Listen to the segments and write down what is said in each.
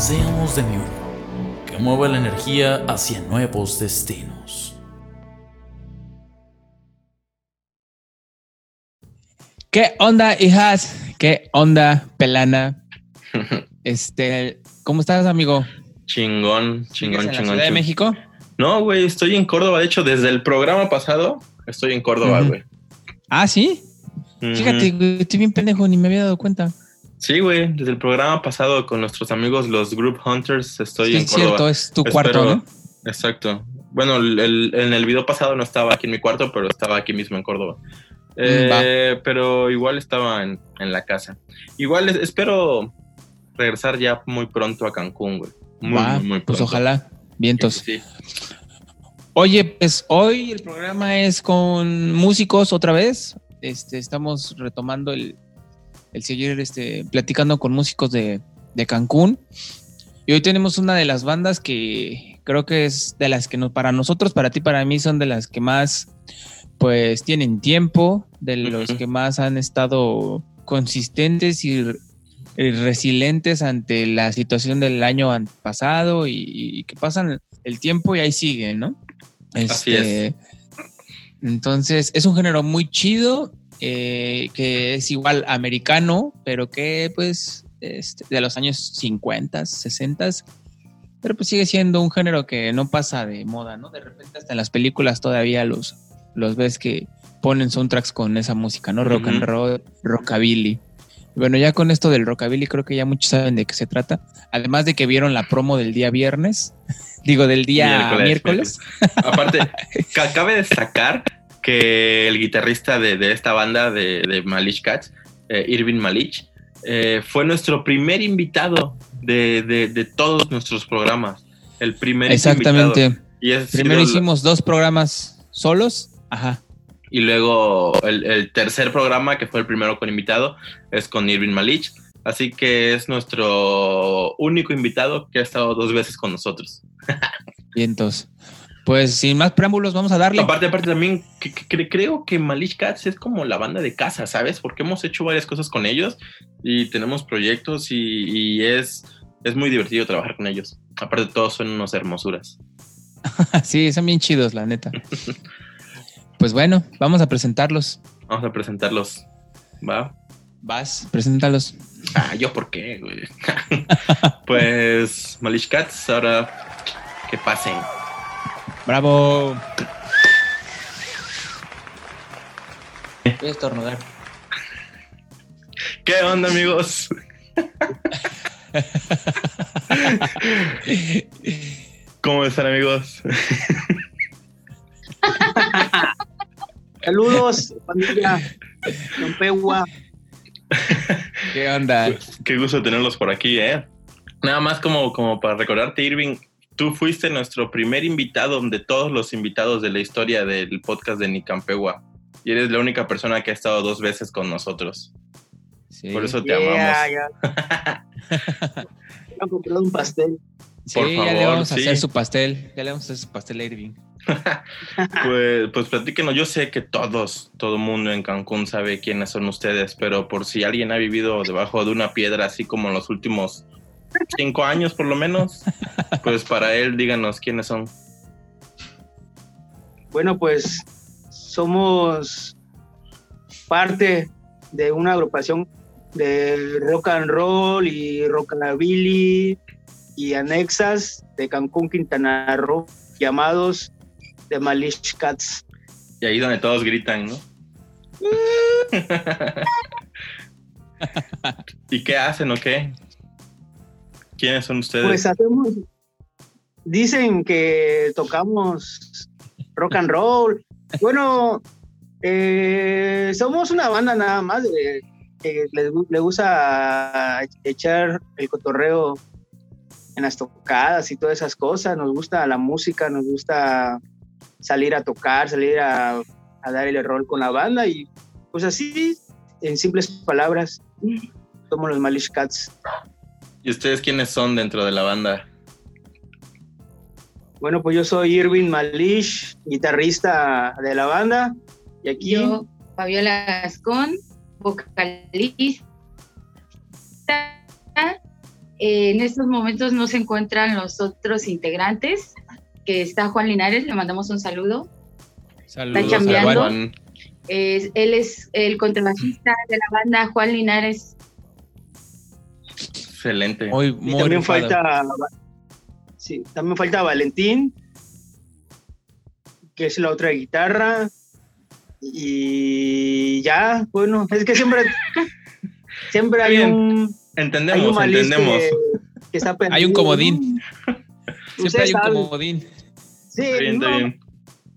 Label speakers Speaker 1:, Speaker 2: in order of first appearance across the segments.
Speaker 1: Seamos de mi uno, que mueva la energía hacia nuevos destinos.
Speaker 2: ¿Qué onda, hijas? ¿Qué onda, pelana? Este, ¿cómo estás, amigo?
Speaker 3: Chingón, chingón,
Speaker 2: ¿Sigues en la
Speaker 3: chingón.
Speaker 2: Ciudad de. México?
Speaker 3: No, güey, estoy en Córdoba. De hecho, desde el programa pasado estoy en Córdoba, güey.
Speaker 2: Ah, sí. Fíjate, güey, estoy bien pendejo, ni me había dado cuenta.
Speaker 3: Sí, güey, desde el programa pasado con nuestros amigos los Group Hunters estoy
Speaker 2: Sí,
Speaker 3: en
Speaker 2: es
Speaker 3: Córdoba.
Speaker 2: cierto, es tu
Speaker 3: Espero-
Speaker 2: cuarto, ¿no?
Speaker 3: Exacto. Bueno, el- el- en el video pasado no estaba aquí en mi cuarto, pero estaba aquí mismo en Córdoba. Eh, pero igual estaba en, en la casa. Igual es- espero regresar ya muy pronto a Cancún, güey. Muy,
Speaker 2: Va,
Speaker 3: muy, muy
Speaker 2: pues
Speaker 3: pronto.
Speaker 2: ojalá. Vientos.
Speaker 3: Sí,
Speaker 2: Oye, pues hoy el programa es con músicos otra vez. Este, estamos retomando el, el seguir este, platicando con músicos de, de Cancún. Y hoy tenemos una de las bandas que creo que es de las que no, para nosotros, para ti, para mí, son de las que más pues tienen tiempo, de los que más han estado consistentes y, y resilientes ante la situación del año pasado y, y que pasan el tiempo y ahí siguen, ¿no?
Speaker 3: Así
Speaker 2: Este,
Speaker 3: es.
Speaker 2: Entonces, es un género muy chido, eh, que es igual americano, pero que pues este, de los años 50, 60, pero pues sigue siendo un género que no pasa de moda, ¿no? De repente hasta en las películas todavía los, los ves que ponen soundtracks con esa música, ¿no? Rock and
Speaker 3: Ujú.
Speaker 2: roll, rockabilly. Bueno, ya con esto del rockabilly creo que ya muchos saben de qué se trata. Además de que vieron la promo del día viernes, digo del día miércoles.
Speaker 3: Aparte, ca- cabe destacar que el guitarrista de, de esta banda de, de Malish Cats, eh, Irving Malich, eh, fue nuestro primer invitado de, de- todos nuestros programas. El primer
Speaker 2: Exactamente.
Speaker 3: invitado. Y, es
Speaker 2: Primero hicimos dos programas solos. Ajá.
Speaker 3: y luego el, el tercer programa, que fue el primero con invitado, es con Irving Malich. Así que es nuestro único invitado que ha estado dos veces con nosotros.
Speaker 2: Vientos. Pues sin más preámbulos, vamos a darle.
Speaker 3: Aparte, aparte también, que- creo que Malish Cats es como la banda de casa, ¿sabes? Porque hemos hecho varias cosas con ellos y tenemos proyectos y, y es, es muy divertido trabajar con ellos. Aparte, todos son unos hermosuras.
Speaker 2: sí, son bien chidos, la neta. pues bueno, vamos a presentarlos.
Speaker 3: Vamos a presentarlos. ¿Va?
Speaker 2: Vas, preséntalos.
Speaker 3: Ah, ¿yo por qué, güey? pues, Malish Cats, ahora que pasen.
Speaker 2: Bravo. Voy a estornudar.
Speaker 3: ¿Qué onda, amigos? ¿Cómo están, amigos?
Speaker 4: Saludos, familia Campegua.
Speaker 2: ¿Qué onda?
Speaker 3: Qué gusto tenerlos por aquí, ¿eh? Nada más como, como para recordarte, Irving, tú fuiste nuestro primer invitado de todos los invitados de la historia del podcast de Nicampegua. Y eres la única persona que ha estado dos veces con nosotros.
Speaker 2: Sí,
Speaker 3: Por eso te
Speaker 4: Yeah,
Speaker 3: amamos.
Speaker 4: ya. Comprado un pastel.
Speaker 2: sí,
Speaker 3: por
Speaker 2: ya le
Speaker 3: favor,
Speaker 2: vamos a
Speaker 3: sí.
Speaker 2: hacer su pastel. Ya le vamos a hacer su pastel a Irving.
Speaker 3: Pues, pues platíquenos, yo sé que todos, todo el mundo en Cancún sabe quiénes son ustedes, pero por si alguien ha vivido debajo de una piedra así como en los últimos cinco años por lo menos, pues para él díganos quiénes son.
Speaker 4: Bueno, pues somos parte de una agrupación de rock and roll y rockabilly y anexas de Cancún, Quintana Roo, llamados The Malish Cats.
Speaker 3: Y ahí donde todos gritan, ¿no? ¿Y qué hacen o qué? ¿Quiénes son ustedes?
Speaker 4: Pues hacemos, dicen que tocamos rock and roll. Bueno, eh, somos una banda nada más le, gu- le gusta echar el cotorreo en las tocadas y todas esas cosas. Nos gusta la música, nos gusta salir a tocar, salir a, a dar el rol con la banda y pues así, en simples palabras, somos los Malish Cats.
Speaker 3: ¿Y ustedes quiénes son dentro de la banda?
Speaker 4: Bueno, pues yo soy Irving Malish, guitarrista de la banda. Y aquí.
Speaker 5: Yo, Fabiola Gascón, vocalista. Eh, en estos momentos no se encuentran los otros integrantes, que está Juan Linares, le mandamos un saludo.
Speaker 2: Saludos,
Speaker 5: Está.
Speaker 3: Juan.
Speaker 5: Es- él es el contrabajista de la banda, Juan Linares.
Speaker 3: Excelente.
Speaker 2: Muy,
Speaker 4: Y
Speaker 2: muy
Speaker 4: también
Speaker 2: rifado.
Speaker 4: falta. Sí, también falta Valentín, que es la otra guitarra. Y ya, bueno, es que siempre. siempre hay
Speaker 3: Bien.
Speaker 4: un. Hay un
Speaker 3: Entendemos, entendemos.
Speaker 4: que, que está perdido,
Speaker 2: Hay un comodín. Siempre hay un comodín.
Speaker 4: Sí,
Speaker 3: Está bien, está
Speaker 4: no,
Speaker 3: bien.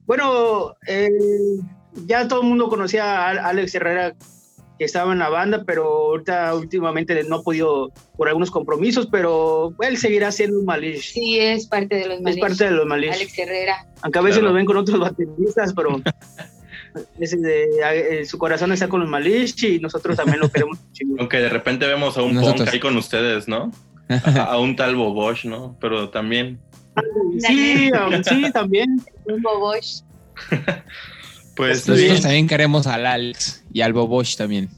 Speaker 4: Bueno, eh, ya todo el mundo conocía a Alex Herrera que estaba en la banda, pero ahorita últimamente no ha podido por algunos compromisos, pero él seguirá siendo un Malish.
Speaker 5: Sí, es parte de los
Speaker 4: es
Speaker 5: Malish.
Speaker 4: parte de los Malish.
Speaker 5: Alex Herrera.
Speaker 4: Aunque a veces
Speaker 3: Claro.
Speaker 4: nos ven con otros bateristas, pero ese de- eh, su corazón está con los Malish y nosotros también lo queremos.
Speaker 3: Aunque de repente vemos a un
Speaker 2: Nosotros.
Speaker 3: punk ahí con ustedes, ¿no? A, a un tal Bobosh, ¿no? Pero también,
Speaker 4: sí, sí, también.
Speaker 5: Rumbo Bosch.
Speaker 3: Pues,
Speaker 2: Nosotros
Speaker 3: bien.
Speaker 2: también queremos al Alex y al Bobosh también.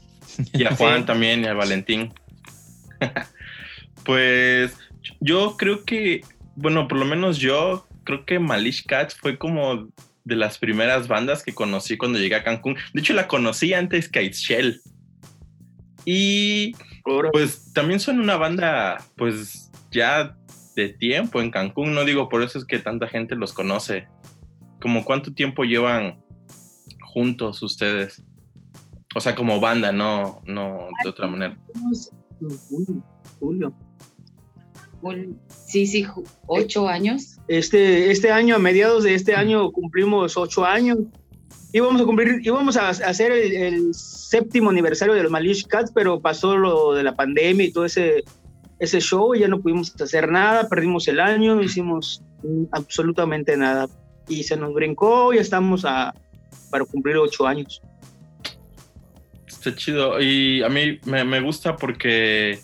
Speaker 3: Y a Juan
Speaker 4: Sí.
Speaker 3: también, y a Valentín. pues yo creo que, bueno, por lo menos yo creo que Malish Cats fue como de las primeras bandas que conocí cuando llegué a Cancún. De hecho, la conocí antes que Shell. Y pues también son una banda, pues ya de tiempo en Cancún, no digo por eso es que tanta gente los conoce. Como cuánto tiempo llevan juntos ustedes? O sea, como banda, no, no de otra manera.
Speaker 4: Julio, Julio.
Speaker 5: sí, sí, ocho años.
Speaker 4: Este, este año, a mediados de este año, cumplimos ocho años. Íbamos a cumplir, íbamos a hacer el, el séptimo aniversario de los Malish Cats, pero pasó lo de la pandemia y todo ese, ese show y ya no pudimos hacer nada, perdimos el año, no hicimos absolutamente nada. Y se nos brincó, ya estamos a, para cumplir ocho años.
Speaker 3: Está chido. Y a mí me, me gusta porque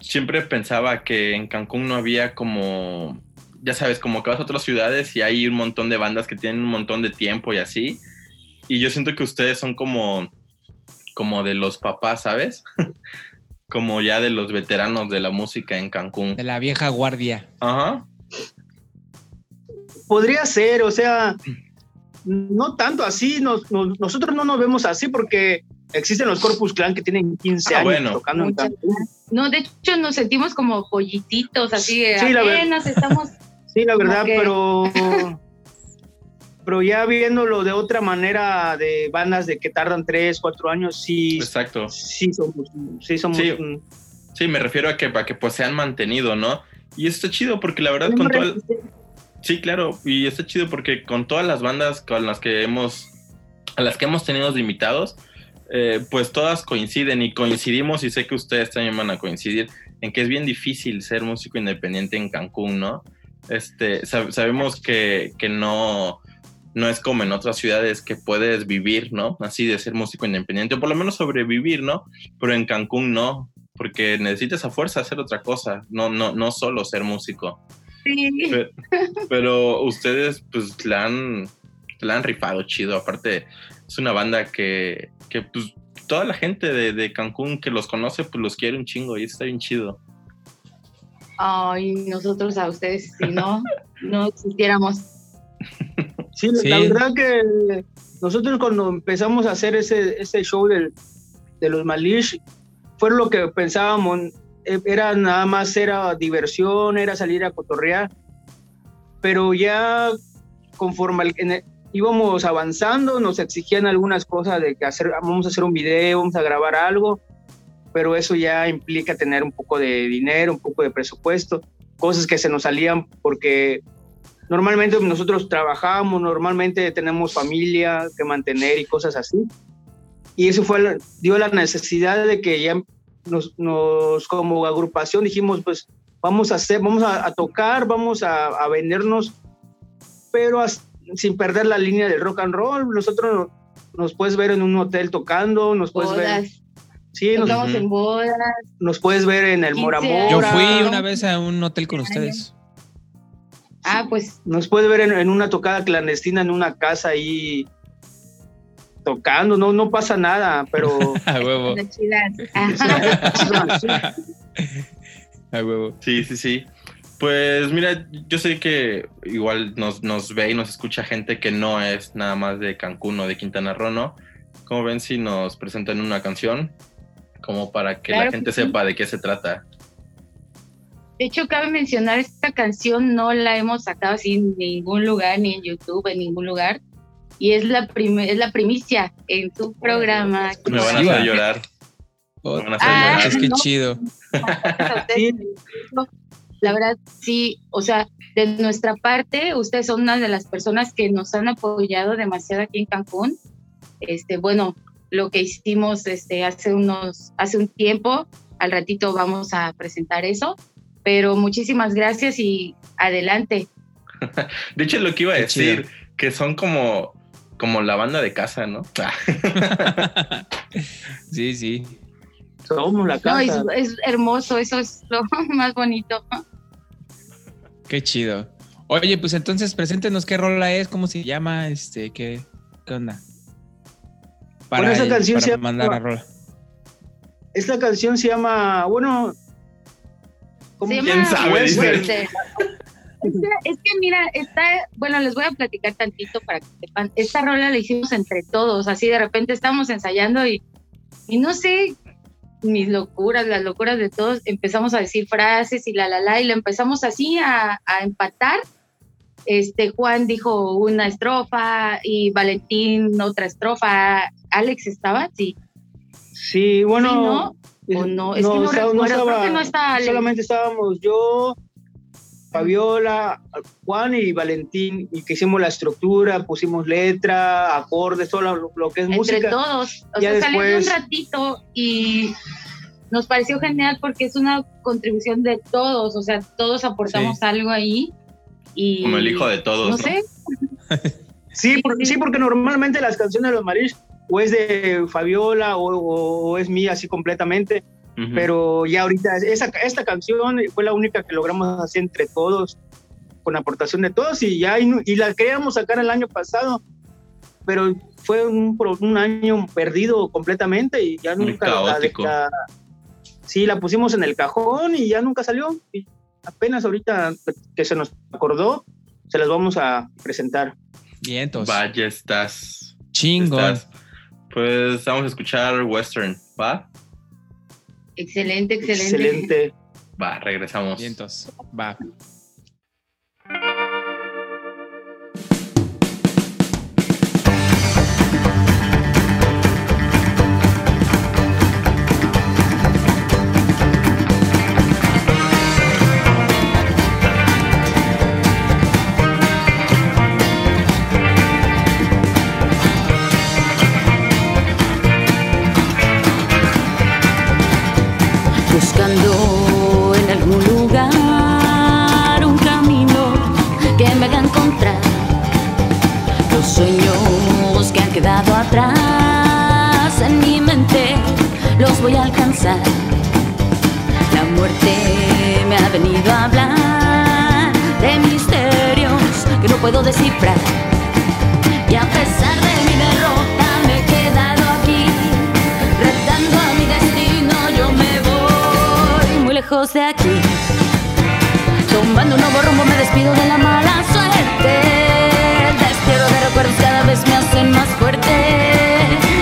Speaker 3: siempre pensaba que en Cancún no había como, ya sabes, como que vas a otras ciudades y hay un montón de bandas que tienen un montón de tiempo y así. Y yo siento que ustedes son como, como de los papás, ¿sabes? como ya de los veteranos de la música en Cancún.
Speaker 2: De la vieja guardia.
Speaker 3: Ajá.
Speaker 4: Podría ser, o sea, no tanto así, nos- nos- nosotros no nos vemos así porque existen los Corpus Clan que tienen 15
Speaker 3: Ah,
Speaker 4: años
Speaker 3: bueno.
Speaker 4: tocando en.
Speaker 5: No, de hecho nos sentimos como pollititos, así de
Speaker 4: Sí,
Speaker 5: apenas estamos.
Speaker 4: Sí, la verdad, pero pero ya viéndolo de otra manera de bandas de que tardan tres, cuatro años, sí,
Speaker 3: Exacto.
Speaker 4: sí somos, sí somos
Speaker 3: Sí.
Speaker 4: un-
Speaker 3: Sí, me refiero a que, a que pues se han mantenido, ¿no? Y esto está chido porque la verdad con todo el- Sí, claro, y está chido porque con todas las bandas con las que hemos, a las que hemos tenido invitados, eh, pues todas coinciden y coincidimos y sé que ustedes también van a coincidir en que es bien difícil ser músico independiente en Cancún, ¿no? Este, sab- sabemos que, que no, no es como en otras ciudades que puedes vivir, ¿no? Así de ser músico independiente, o por lo menos sobrevivir, ¿no? Pero en Cancún no, porque necesitas a fuerza hacer otra cosa, no, no, no solo ser músico.
Speaker 5: Sí.
Speaker 3: Pe- Pero ustedes, pues, la han, la han rifado chido. Aparte, es una banda que, que pues, toda la gente de, de Cancún que los conoce, pues los quiere un chingo y está bien chido.
Speaker 5: Ay, nosotros a ustedes, si no, no existiéramos.
Speaker 4: Sí,
Speaker 2: Sí.
Speaker 4: la verdad que nosotros cuando empezamos a hacer ese, ese show del- de los Malish, fue lo que pensábamos, era nada más, era diversión, era salir a cotorrear, pero ya conforme en el- íbamos avanzando, nos exigían algunas cosas de que hacer, vamos a hacer un video, vamos a grabar algo, pero eso ya implica tener un poco de dinero, un poco de presupuesto, cosas que se nos salían porque normalmente nosotros trabajamos, normalmente tenemos familia que mantener y cosas así. Y eso fue, dio la necesidad de que ya nos, nos como agrupación dijimos, pues vamos a hacer, vamos a, tocar, vamos a, vendernos, pero sin perder la línea del rock and roll. Nosotros nos puedes ver en un hotel tocando, nos puedes ver.
Speaker 5: Sí, nos, en bodas.
Speaker 4: Nos puedes ver en el Mora Mora.
Speaker 2: Yo fui una vez a un hotel con ustedes.
Speaker 5: Ah, pues.
Speaker 4: Nos puede ver en, una tocada clandestina en una casa ahí tocando, no, no pasa nada, pero.
Speaker 2: a huevo.
Speaker 3: a huevo. Sí, sí, sí. Pues mira, yo sé que igual nos, nos ve y nos escucha gente que no es nada más de Cancún o de Quintana Roo, ¿no? ¿Cómo ven si nos presentan una canción? Como para que la gente sepa de qué se trata.
Speaker 5: De hecho, cabe mencionar, esta canción no la hemos sacado así en ningún lugar, ni en YouTube, en ningún lugar. Y es la, es la primicia en tu programa.
Speaker 3: Me van a hacer llorar.
Speaker 2: Me van a hacer ah, llorar. Es que chido.
Speaker 5: La verdad, sí, o sea, de nuestra parte, ustedes son una de las personas que nos han apoyado demasiado aquí en Cancún. Este, bueno, lo que hicimos este, hace unos, hace un tiempo, al ratito vamos a presentar eso, pero muchísimas gracias y adelante.
Speaker 3: De hecho, lo que iba a decir, que son como, como la banda de casa, ¿no?
Speaker 2: sí, sí.
Speaker 4: Somos la casa.
Speaker 5: No, es, hermoso, eso es lo más bonito.
Speaker 2: Qué chido. Oye, pues entonces preséntenos qué rola es, cómo se llama, este, qué, qué onda.
Speaker 4: Para, esa canción se mandar a rola. Esta canción se llama, bueno,
Speaker 5: ¿cómo ¿Quién sabe? es, que mira, está, bueno, les voy a platicar tantito para que sepan. Esta rola la hicimos entre todos, así de repente estábamos ensayando y, y no sé, mis locuras, las locuras de todos, empezamos a decir frases y la la la, y lo empezamos así a, empatar. Este, Juan dijo una estrofa y Valentín otra estrofa. Alex estaba, sí.
Speaker 4: Sí, bueno.
Speaker 5: ¿O no? Es que no, recuerdo, no estaba
Speaker 4: Solamente estábamos yo, Fabiola, Juan y Valentín, y que hicimos la estructura, pusimos letra, acordes, todo lo, que es música.
Speaker 5: Entre todos, o sea, después... un ratito y nos pareció genial porque es una contribución de todos, o sea, todos aportamos algo ahí. Y,
Speaker 3: Como el hijo de todos.
Speaker 5: No, sé.
Speaker 4: sí, sí, porque normalmente las canciones de los Marish o es de Fabiola o es mía así completamente pero ya ahorita esa, esta canción fue la única que logramos hacer entre todos, con aportación de todos y ya y, la queríamos sacar el año pasado, pero fue un, un año perdido completamente y ya nunca la, sí la pusimos en el cajón y ya nunca salió y apenas ahorita que se nos acordó se las vamos a presentar.
Speaker 2: Bien, entonces.
Speaker 3: Vaya, estás.
Speaker 2: Chingón.
Speaker 3: Pues vamos a escuchar Western, ¿va?
Speaker 5: Excelente, excelente.
Speaker 4: Excelente.
Speaker 3: Va, regresamos.
Speaker 2: Vientos. Va.
Speaker 6: Voy alcanzar. La muerte me ha venido a hablar de misterios que no puedo descifrar. Y a pesar de mi derrota me he quedado aquí, retando a mi destino. Yo me voy muy lejos de aquí. Tomando un nuevo rumbo me despido de la mala suerte. El de recuerdos cada vez me hacen más fuerte.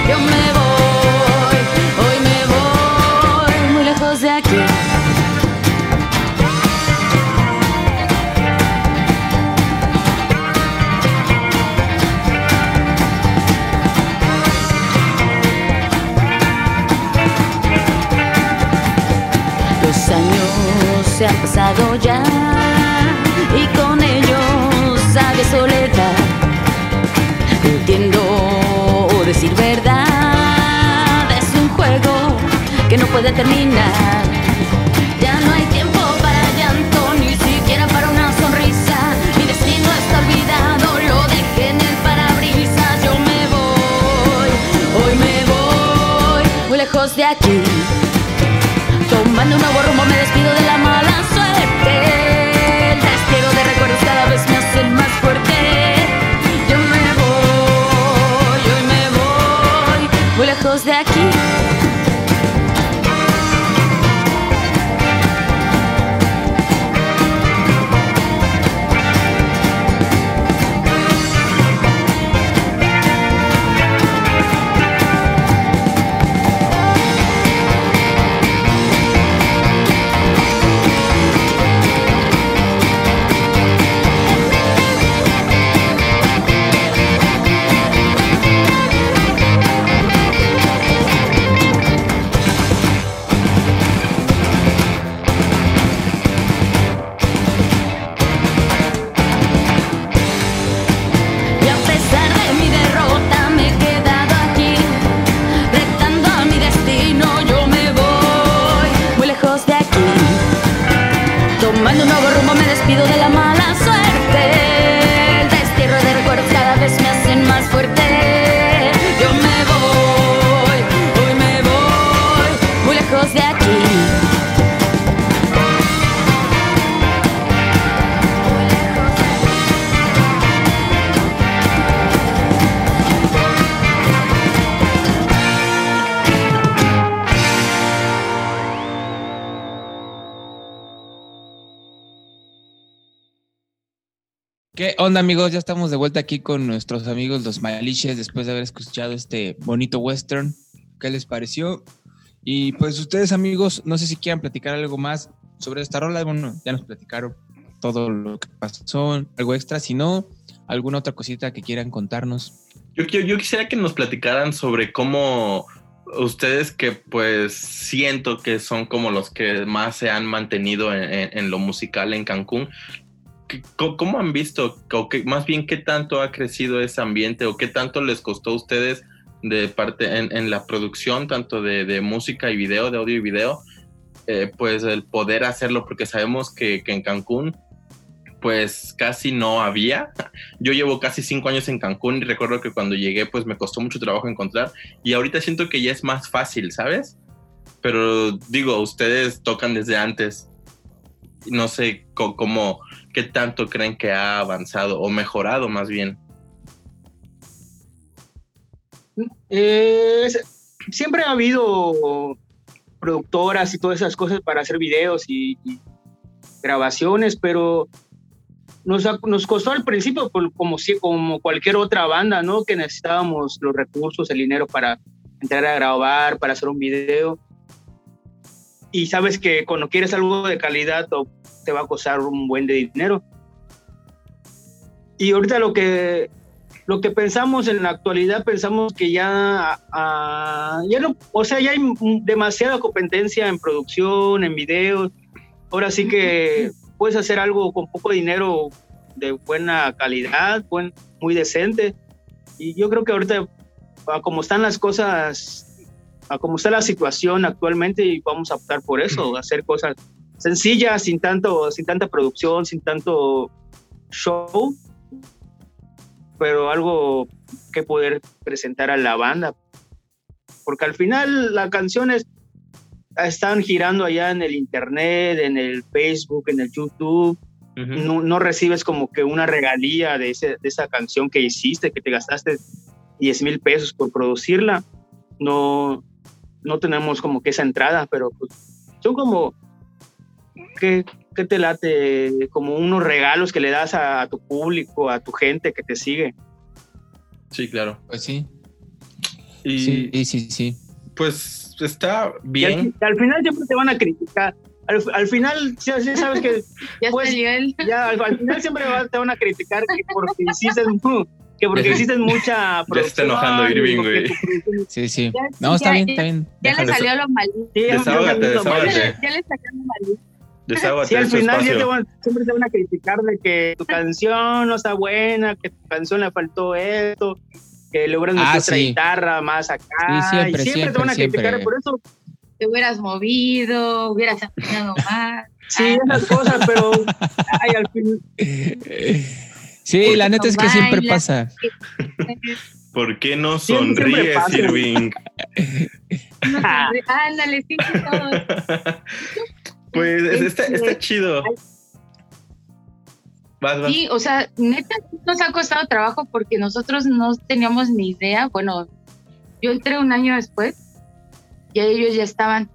Speaker 6: Yo me mintiendo decir verdad. Es un juego que no puede terminar. Ya no hay tiempo para llanto, ni siquiera para una sonrisa. Mi destino está olvidado, lo dejé en el parabrisas. Yo me voy, hoy me voy, muy lejos de aquí.
Speaker 2: Onda, amigos? Ya estamos de vuelta aquí con nuestros amigos los Maliches después de haber escuchado este bonito western. ¿Qué les pareció? Y pues ustedes, amigos, no sé si quieran platicar algo más sobre esta rola. Bueno, ya nos platicaron todo lo que pasó, algo extra. Si no, alguna otra cosita que quieran contarnos.
Speaker 3: Yo, yo quisiera que nos platicaran sobre cómo ustedes que pues siento que son como los que más se han mantenido en, en- en lo musical en Cancún, ¿qué- co- ¿cómo han visto, o qué- más bien qué tanto ha crecido ese ambiente o qué tanto les costó a ustedes de parte en, en la producción, tanto de, de música y video, de audio y video, eh, pues el poder hacerlo, porque sabemos que, que en Cancún pues casi no había. Yo llevo casi cinco años en Cancún y recuerdo que cuando llegué pues me costó mucho trabajo encontrar y ahorita siento que ya es más fácil, ¿sabes? Pero digo, ustedes tocan desde antes. No sé cómo, qué tanto creen que ha avanzado o mejorado más bien.
Speaker 4: Eh, siempre ha habido productoras y todas esas cosas para hacer videos y, grabaciones, pero nos, nos costó al principio, como, si, como cualquier otra banda, ¿no? Que necesitábamos los recursos, el dinero para entrar a grabar, para hacer un video. Y sabes que cuando quieres algo de calidad te va a costar un buen de dinero. Y ahorita lo que lo que pensamos en la actualidad, pensamos que ya, ah, ya no, o sea, ya hay demasiada competencia en producción, en videos. Ahora sí que puedes hacer algo con poco dinero de buena calidad, buen, muy decente. Y yo creo que ahorita, a como están las cosas, a como está la situación actualmente, y vamos a optar por eso, hacer cosas sencillas, sin tanto, sin tanta producción, sin tanto show, pero algo que poder presentar a la banda. Porque al final las canciones están girando allá en el internet, en el Facebook, en el YouTube. No, no recibes como que una regalía de, ese, de esa canción que hiciste, que te gastaste 10 mil pesos por producirla. No, no tenemos como que esa entrada, pero pues, son como que, que te late como unos regalos que le das a, tu público, a tu gente que te sigue.
Speaker 3: Sí, claro.
Speaker 2: Pues sí.
Speaker 3: Y
Speaker 2: Sí, sí, sí, sí.
Speaker 3: pues está
Speaker 4: Y al,
Speaker 3: bien.
Speaker 4: al final siempre te van a criticar. Al, al final, ya, ya sabes que
Speaker 5: Ya
Speaker 4: Pues,
Speaker 5: él.
Speaker 4: ya al, al final siempre va- te van a criticar que porque hiciste, que porque hiciste mucha
Speaker 3: Ya se está enojando
Speaker 4: producción,
Speaker 3: Irving, güey.
Speaker 4: producción-
Speaker 2: Sí, sí. No, está
Speaker 5: ya,
Speaker 2: bien,
Speaker 5: ya.
Speaker 2: está bien.
Speaker 5: Ya le salió lo malito.
Speaker 4: Sí, ya-
Speaker 3: Desahógate, desahógate.
Speaker 5: Ya le salió lo malito.
Speaker 3: Desahógate
Speaker 4: Sí, al final ya
Speaker 3: espacio.
Speaker 4: te van- siempre te van a criticar de que tu canción no está buena, que tu canción le faltó esto, que le hubieras
Speaker 2: Ah,
Speaker 4: otra
Speaker 2: sí.
Speaker 4: guitarra más acá.
Speaker 2: Sí, siempre,
Speaker 4: y siempre, te van a
Speaker 2: siempre,
Speaker 4: criticar
Speaker 2: siempre.
Speaker 4: por eso.
Speaker 5: Te hubieras movido, hubieras afinado más.
Speaker 4: Sí, esas cosas, pero ay, al fin,
Speaker 2: Sí, la neta
Speaker 5: no
Speaker 2: es que siempre pasa.
Speaker 3: ¿Por qué no sonríes. Irving?
Speaker 5: Ándale, sí.
Speaker 3: Pues está, está
Speaker 5: Este,
Speaker 3: chido. Vas, vas.
Speaker 5: Sí, o sea, neta nos ha costado trabajo porque nosotros no teníamos ni idea. Bueno, yo entré un año después y ellos ya estaban,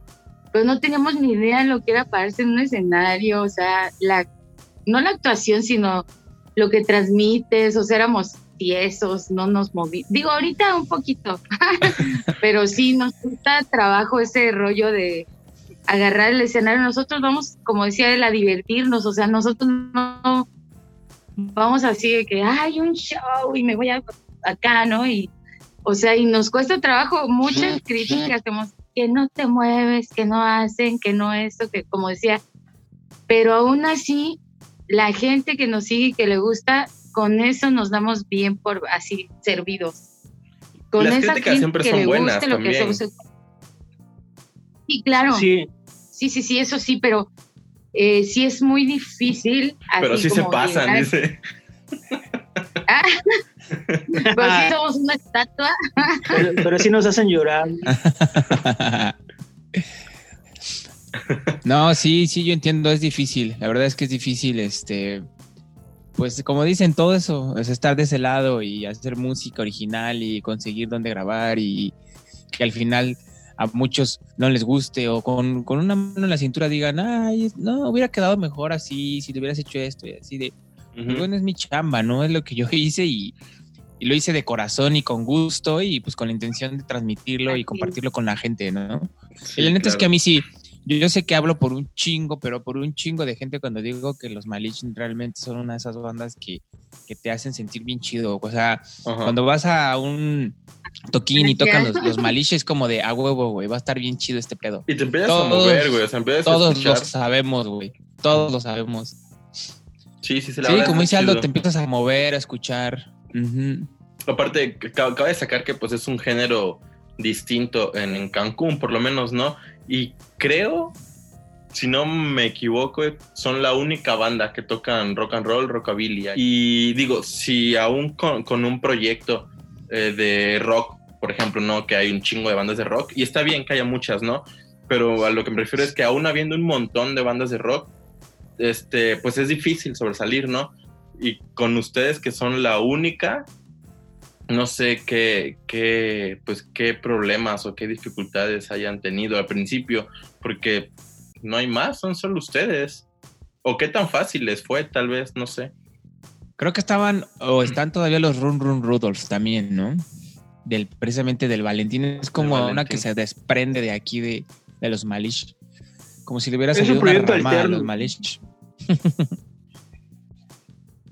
Speaker 5: pero no teníamos ni idea en lo que era pararse en un escenario, o sea, la, no la actuación, sino lo que transmites, o sea, éramos tiesos, no nos movíamos. Digo, ahorita un poquito, pero sí nos cuesta trabajo ese rollo de agarrar el escenario. Nosotros vamos, como decía él, a divertirnos, o sea, nosotros no vamos así de que hay un show y me voy a acá, ¿no? Y, o sea, y nos cuesta trabajo, muchas críticas, hacemos que no te mueves, que no hacen, que no esto, que como decía, pero aún así, la gente que nos sigue y que le gusta, con eso nos damos bien por así servidos. Con
Speaker 3: Las
Speaker 5: esa
Speaker 3: críticas siempre
Speaker 5: que
Speaker 3: son
Speaker 5: le
Speaker 3: buenas
Speaker 5: guste lo que hacemos. Sí, claro.
Speaker 4: Sí,
Speaker 5: Sí, sí, sí, eso sí, pero eh, sí es muy difícil.
Speaker 3: Pero
Speaker 5: así
Speaker 3: sí se pasan,
Speaker 5: llegar-
Speaker 3: dice.
Speaker 5: Ah, pero sí somos una estatua.
Speaker 4: pero, pero sí nos hacen llorar.
Speaker 2: No, sí, sí, yo entiendo, es difícil. La verdad es que es difícil, este, pues como dicen, todo eso, es estar de ese lado y hacer música original y conseguir dónde grabar y que al final a muchos no les guste o con, con una mano en la cintura digan, ay, no, hubiera quedado mejor así, si te hubieras hecho esto y así de,
Speaker 3: Ujú.
Speaker 2: bueno, es mi chamba, ¿no? Es lo que yo hice y, y lo hice de corazón y con gusto y pues con la intención de transmitirlo
Speaker 5: Así
Speaker 2: y
Speaker 5: es.
Speaker 2: compartirlo con la gente, ¿no?
Speaker 3: Sí,
Speaker 2: y la neta es
Speaker 3: claro.
Speaker 2: que a mí sí, yo, yo sé que hablo por un chingo, pero por un chingo de gente cuando digo que los Malich realmente son una de esas bandas que, que te hacen sentir bien chido. O sea,
Speaker 3: Ajá.
Speaker 2: cuando vas a un toquín y tocan los, los Malich es como de a huevo, güey, va a estar bien chido este pedo.
Speaker 3: Y te empiezas a mover, güey. O sea, empiezas a
Speaker 2: Todos lo sabemos, güey. Todos lo sabemos.
Speaker 3: Sí, sí, sí. la
Speaker 2: Sí, como dice Aldo, te empiezas a mover, a escuchar. Ujú.
Speaker 3: Aparte, ca- cabe destacar que pues es un género distinto en, en Cancún, por lo menos, ¿no? Y creo, si no me equivoco, son la única banda que tocan rock and roll, rockabilly. Y digo, si aún con, un proyecto eh, de rock, por ejemplo, ¿no? Que hay un chingo de bandas de rock, y está bien que haya muchas, ¿no? Pero a lo que me refiero es que aún habiendo un montón de bandas de rock, este, pues es difícil sobresalir, ¿no? Y con ustedes que son la única, no sé qué, qué, pues, qué problemas o qué dificultades hayan tenido al principio, porque no hay más, son solo ustedes. O qué tan fácil les fue, tal vez, no sé.
Speaker 2: Creo que estaban o están todavía los Run Run Rudolphs también, ¿no? Del, precisamente del Valentín. Es como una que se desprende de aquí de, de los Malish. Como si le hubiera
Speaker 4: Es un
Speaker 2: salido una
Speaker 4: proyecto
Speaker 2: rama a los Malish.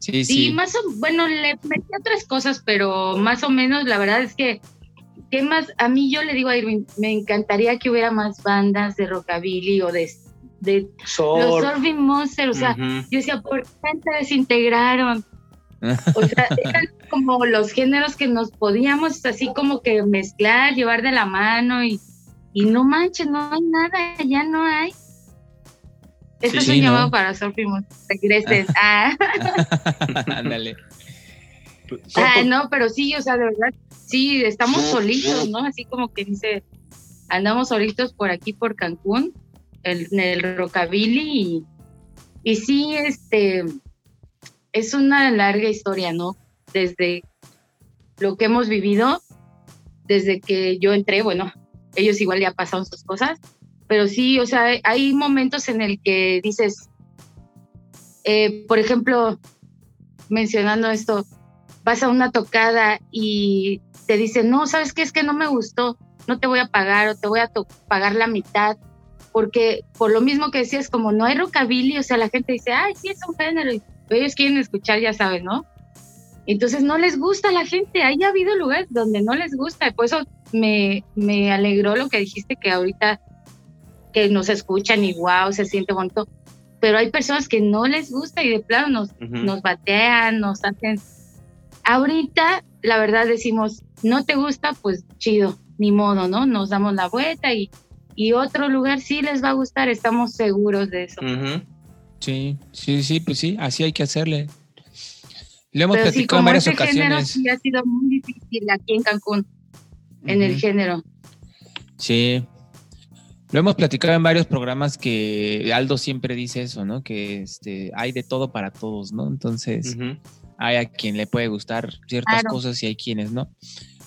Speaker 2: sí,
Speaker 5: Sí,
Speaker 2: sí.
Speaker 5: más o bueno, le metí otras cosas, pero más o menos la verdad es que, ¿qué más? A mí yo le digo a Irving, me encantaría que hubiera más bandas de rockabilly o de, de los Surfing Monster, o sea, yo decía, ¿por qué se desintegraron? O sea, eran como los géneros que nos podíamos así como que mezclar, llevar de la mano y, y no manches, no hay nada, ya no hay. Este es
Speaker 2: Sí,
Speaker 5: un
Speaker 2: ¿no?
Speaker 5: llamado para Surfing Monster, regresen. Ah.
Speaker 2: Ándale.
Speaker 5: Ah, no, pero sí, o sea, de verdad, sí, estamos solitos, ¿no? Así como que dice, andamos solitos por aquí, por Cancún, el- en el Rockabilly, y, y sí, este, es una larga historia, ¿no? Desde lo que hemos vivido, desde que yo entré, bueno, ellos igual ya pasaron sus cosas, pero sí, o sea, hay momentos en el que dices, eh, por ejemplo, mencionando esto, vas a una tocada y te dicen, no, ¿sabes qué? Es que no me gustó, no te voy a pagar o te voy a pagar la mitad, porque por lo mismo que decías, como no hay rockabilly, o sea, la gente dice, ay, sí, es un género, y ellos quieren escuchar, ya sabes, ¿no? Entonces no les gusta a la gente, hay habido lugares donde no les gusta, y por eso me, me alegró lo que dijiste que ahorita que nos escuchan y wow, se siente bonito, pero hay personas que no les gusta y de plano nos, nos batean, nos hacen... Ahorita, la verdad, decimos, no te gusta, pues chido, ni modo, ¿no? Nos damos la vuelta y, y otro lugar sí les va a gustar, estamos seguros de eso.
Speaker 2: Sí, sí, sí, pues sí, así hay que hacerle. Lo hemos
Speaker 5: Pero sí,
Speaker 2: platicado en
Speaker 5: como
Speaker 2: varias
Speaker 5: ese género
Speaker 2: ocasiones.
Speaker 5: sí ha sido muy difícil aquí en Cancún, en el género.
Speaker 2: Sí. Lo hemos platicado en varios programas que Aldo siempre dice eso, ¿no? Que este, hay de todo para todos, ¿no? Entonces, hay a quien le puede gustar ciertas cosas y hay quienes no.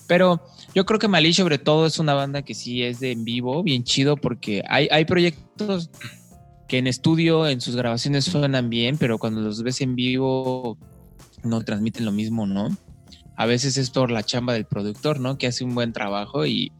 Speaker 2: Pero yo creo que Malish sobre todo es una banda que sí es de en vivo, bien chido, porque hay, hay proyectos que en estudio, en sus grabaciones suenan bien, pero cuando los ves en vivo no transmiten lo mismo, ¿no? A veces es por la chamba del productor, ¿no? Que hace un buen trabajo y,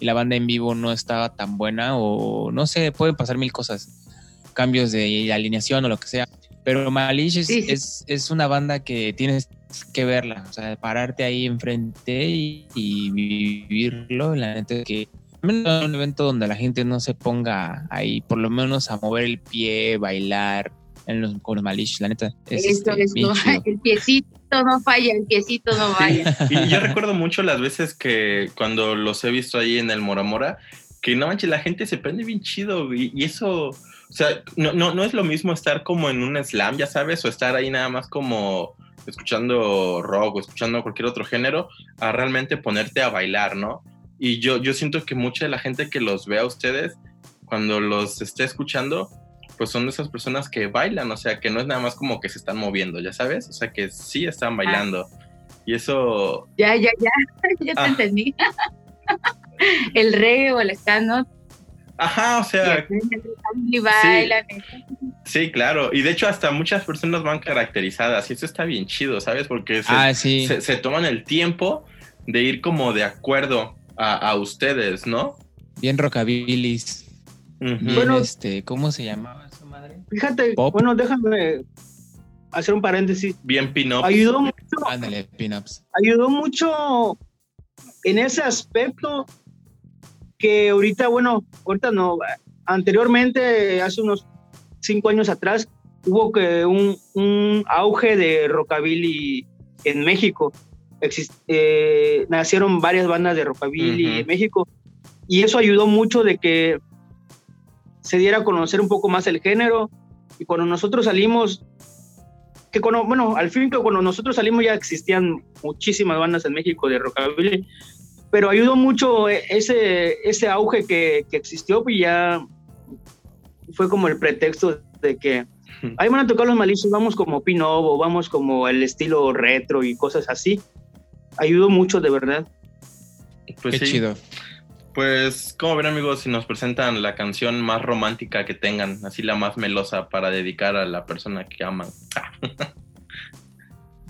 Speaker 2: la banda en vivo no estaba tan buena o no sé, pueden pasar mil cosas, cambios de alineación o lo que sea. Pero Malish es, es, una banda que tienes que verla, o sea, pararte ahí enfrente y, vivirlo. La neta que un evento donde la gente no se ponga ahí, por lo menos a mover el pie, bailar en los, con Malish, la neta.
Speaker 5: Es, Esto este, es el piecito no falla, el piecito no falla.
Speaker 3: y yo recuerdo mucho las veces que cuando los he visto ahí en el Mora Mora, que no manches, la gente se prende bien chido y, y eso o sea, no, no, no es lo mismo estar como en un slam, ya sabes, o estar ahí nada más como escuchando rock o escuchando cualquier otro género, a realmente ponerte a bailar, ¿no? Y yo, yo siento que mucha de la gente que los ve a ustedes, cuando los esté escuchando, pues son de esas personas que bailan, o sea, que no es nada más como que se están moviendo, ya sabes, o sea, que sí están bailando. Y eso...
Speaker 5: Ya, ya, ya, ya te ah. entendí. el reggae o el stand
Speaker 3: Ajá, o sea. Sí, claro. Y de hecho, hasta muchas personas van caracterizadas. Y eso está bien chido, ¿sabes? Porque se, ah, se, toman el tiempo de ir como de acuerdo a, ustedes, ¿no?
Speaker 2: Bien rockabilis. bueno, este, ¿cómo se llamaba
Speaker 4: Fíjate, bueno, déjame hacer un paréntesis.
Speaker 3: Bien pin-ups.
Speaker 4: Ayudó mucho. Ándale, pin-ups. Ayudó mucho en ese aspecto que ahorita, bueno, ahorita no, anteriormente, hace unos cinco años atrás, hubo que un, un auge de rockabilly en México. eh, nacieron varias bandas de rockabilly en México y eso ayudó mucho de que se diera a conocer un poco más el género y cuando nosotros salimos que cuando, bueno, al fin que cuando nosotros salimos ya existían muchísimas bandas en México de rockabilly, pero ayudó mucho ese, ese auge que, que existió y ya fue como el pretexto de que ahí van a tocar los malicios, vamos como Pinovo, vamos como el estilo retro y cosas así. Ayudó mucho, de verdad.
Speaker 3: Pues
Speaker 2: Qué chido.
Speaker 3: Pues, como ven amigos, si nos presentan la canción más romántica que tengan, así la más melosa para dedicar a la persona que aman.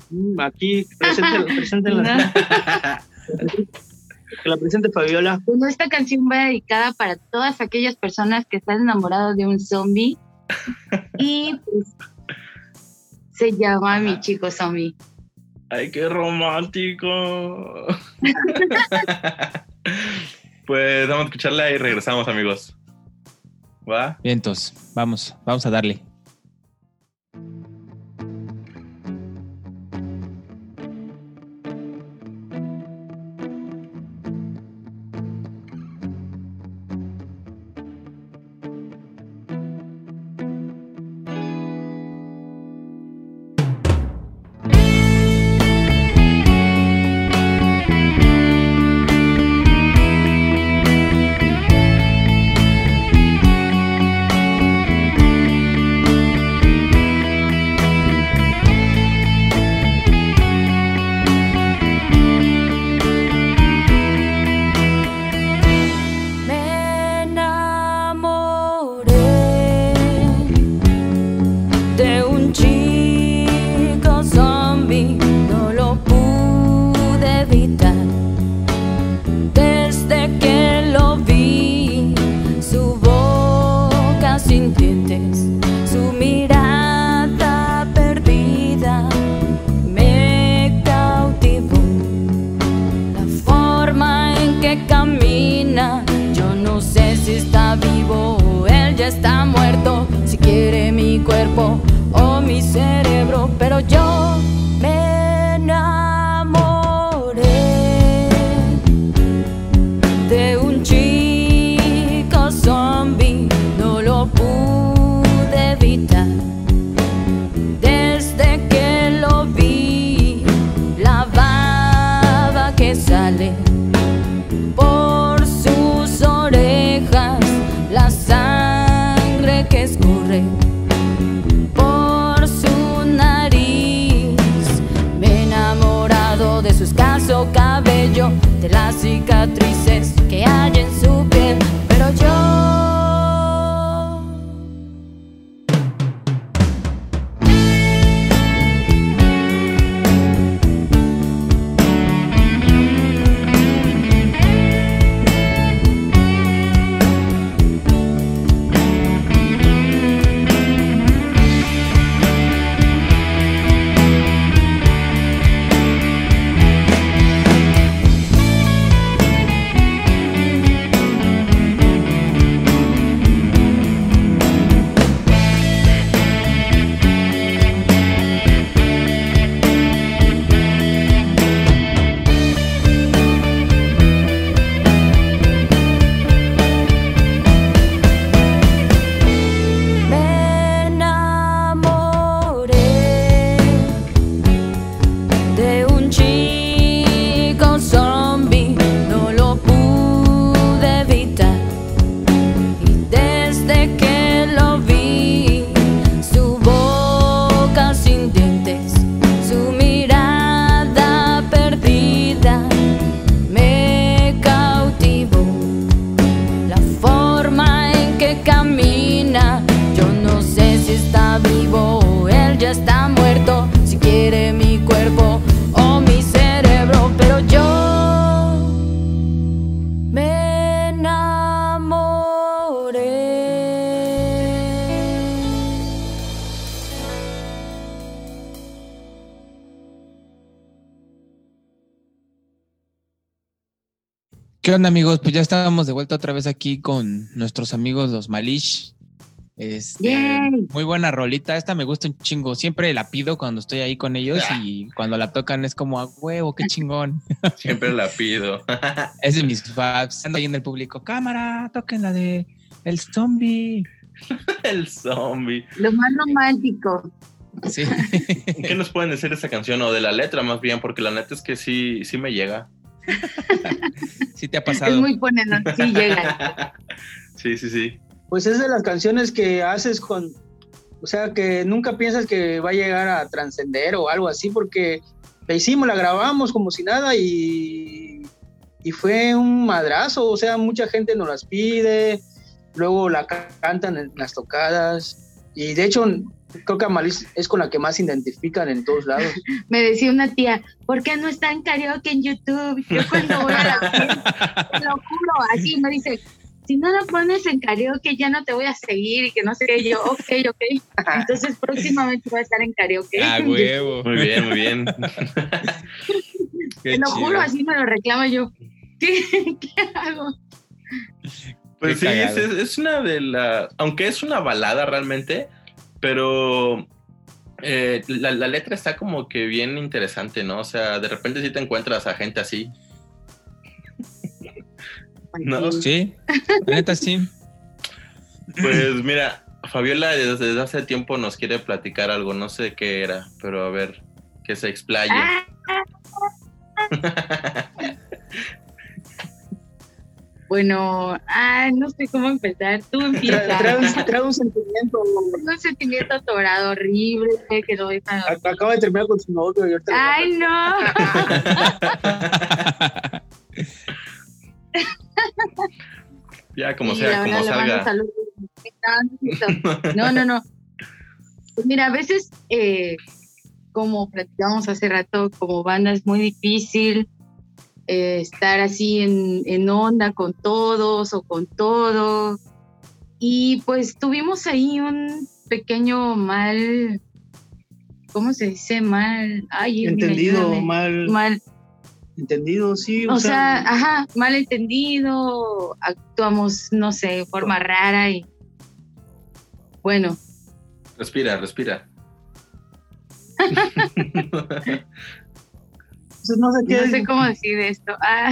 Speaker 4: Mm, aquí, preséntenla. Que la presente Fabiola.
Speaker 5: Bueno, esta canción va dedicada para todas aquellas personas que están enamoradas de un zombie. y pues, se llama Mi Chico Zombie.
Speaker 3: ¡Ay, qué romántico! Pues vamos a escucharla y regresamos, amigos.
Speaker 2: ¿Va? Vientos, vamos, vamos a darle.
Speaker 6: Por sus
Speaker 2: onda amigos? Pues ya estábamos de vuelta otra vez aquí con nuestros amigos los Malish. Este, muy buena rolita, esta me gusta un chingo. Siempre la pido cuando estoy ahí con ellos y cuando la tocan es como a huevo, qué chingón.
Speaker 3: Siempre la pido.
Speaker 2: es de mis faps. Ando ahí en el público, cámara, toquen la de El Zombie.
Speaker 3: el Zombie.
Speaker 5: Lo más romántico.
Speaker 2: Sí.
Speaker 3: ¿Qué nos pueden decir de esa canción o de la letra más bien? Porque la neta es que sí, sí me llega.
Speaker 2: Sí te ha pasado.
Speaker 5: Es muy ponedor, sí llega.
Speaker 3: sí, sí, sí
Speaker 4: pues es de las canciones que haces con, o sea, que nunca piensas que va a llegar a trascender o algo así, porque la hicimos, la grabamos como si nada y, y fue un madrazo, o sea, mucha gente nos las pide, luego la cantan en las tocadas y de hecho creo que Amalis es con la que más identifican en todos lados.
Speaker 5: Me decía una tía, ¿por qué no está en karaoke en YouTube? Yo cuando voy a la fiesta, te lo juro, así me dice, si no lo pones en karaoke ya no te voy a seguir y que no sé qué, yo, ok, ok. Entonces próximamente voy a estar en karaoke.
Speaker 2: Ah, huevo.
Speaker 3: Muy bien, muy bien.
Speaker 5: te lo juro, así me lo reclama yo. ¿Qué, qué hago?
Speaker 3: Pues sí, es, una de las, aunque es una balada realmente, pero eh, la, la, letra está como que bien interesante, ¿no? O sea, de repente sí te encuentras a gente así
Speaker 2: no. Sí, neta sí.
Speaker 3: Pues mira, Fabiola desde hace tiempo nos quiere platicar algo, no sé qué era, pero a ver, que se explaye.
Speaker 5: Bueno, ah, no sé cómo empezar. Tú empiezas.
Speaker 4: Trae, un sentimiento.
Speaker 5: Un sentimiento atorado, horrible, que no.
Speaker 4: Acaba de terminar con su novio.
Speaker 5: Ay, no.
Speaker 3: ya, como sea, como salga.
Speaker 5: No, no, no. Pues mira, a veces, eh, como platicamos hace rato, como banda es muy difícil eh, estar así en, en onda con todos o con todo. Y pues tuvimos ahí un pequeño mal, ¿cómo se dice? Mal, ay,
Speaker 4: entendido,
Speaker 5: mal,
Speaker 4: mal, entendido, sí.
Speaker 5: O, sea, ajá, mal entendido, actuamos, no sé, de forma rara y bueno.
Speaker 3: Respira, respira.
Speaker 5: no sé, qué no sé cómo decir esto. Ah.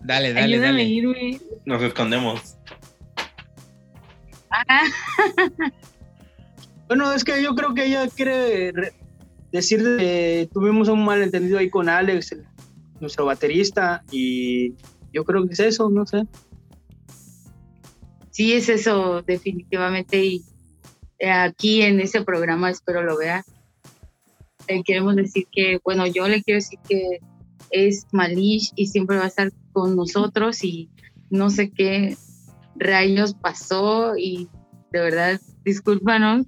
Speaker 2: Dale, dale, dale.
Speaker 5: Irme.
Speaker 3: Nos escondemos.
Speaker 5: Ah.
Speaker 4: bueno, es que yo creo que ella quiere decir que tuvimos un malentendido ahí con Alex, nuestro baterista, y yo creo que es eso, no sé.
Speaker 5: Sí, es eso, definitivamente. Y eh, aquí en ese programa, espero lo vea. Le queremos decir que, bueno, yo le quiero decir que es Malish y siempre va a estar con nosotros y no sé qué rayos pasó y de verdad, discúlpanos.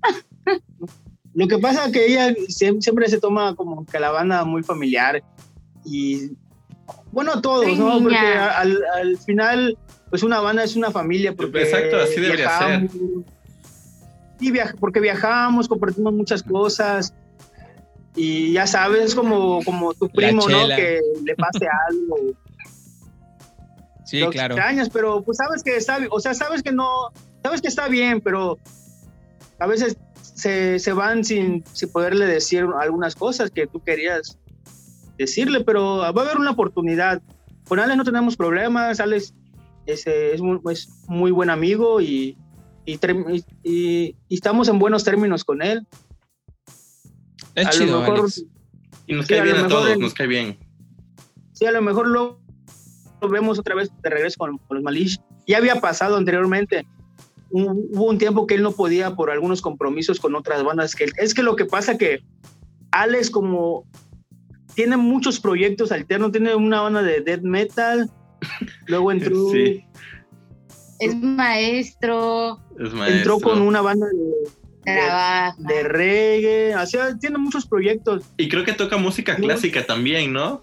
Speaker 4: Lo que pasa es que ella siempre se toma como que la banda muy familiar y bueno, todos, ¿no? Porque al, final, pues una banda es una familia. Porque
Speaker 3: Exacto, así debería ser.
Speaker 4: Y porque viajamos, compartimos muchas cosas y ya sabes, como, como tu primo, ¿no? Que le pase algo.
Speaker 2: Sí, claro.
Speaker 4: extrañas, pero pues sabes que está, o sea, sabes que no, sabes que está bien, pero a veces se, se van sin, sin, poderle decir algunas cosas que tú querías decirle, pero va a haber una oportunidad. Con Alex no tenemos problemas, Alex es, es, muy, es muy, buen amigo y, y, y, estamos en buenos términos con él.
Speaker 2: Es a chido, lo mejor,
Speaker 3: Y nos cae bien a, todos, nos cae bien.
Speaker 4: Sí, a lo mejor lo, lo vemos otra vez de regreso con, con los Malish. Ya había pasado anteriormente hubo un tiempo que él no podía por algunos compromisos con otras bandas. Que, es que lo que pasa que Alex como tiene muchos proyectos alternos, tiene una banda de death metal, luego entró...
Speaker 5: Sí. Es maestro.
Speaker 3: Es maestro.
Speaker 4: Entró con una banda de, de, reggae, o sea, tiene muchos proyectos.
Speaker 3: Y creo que toca música clásica también, ¿no?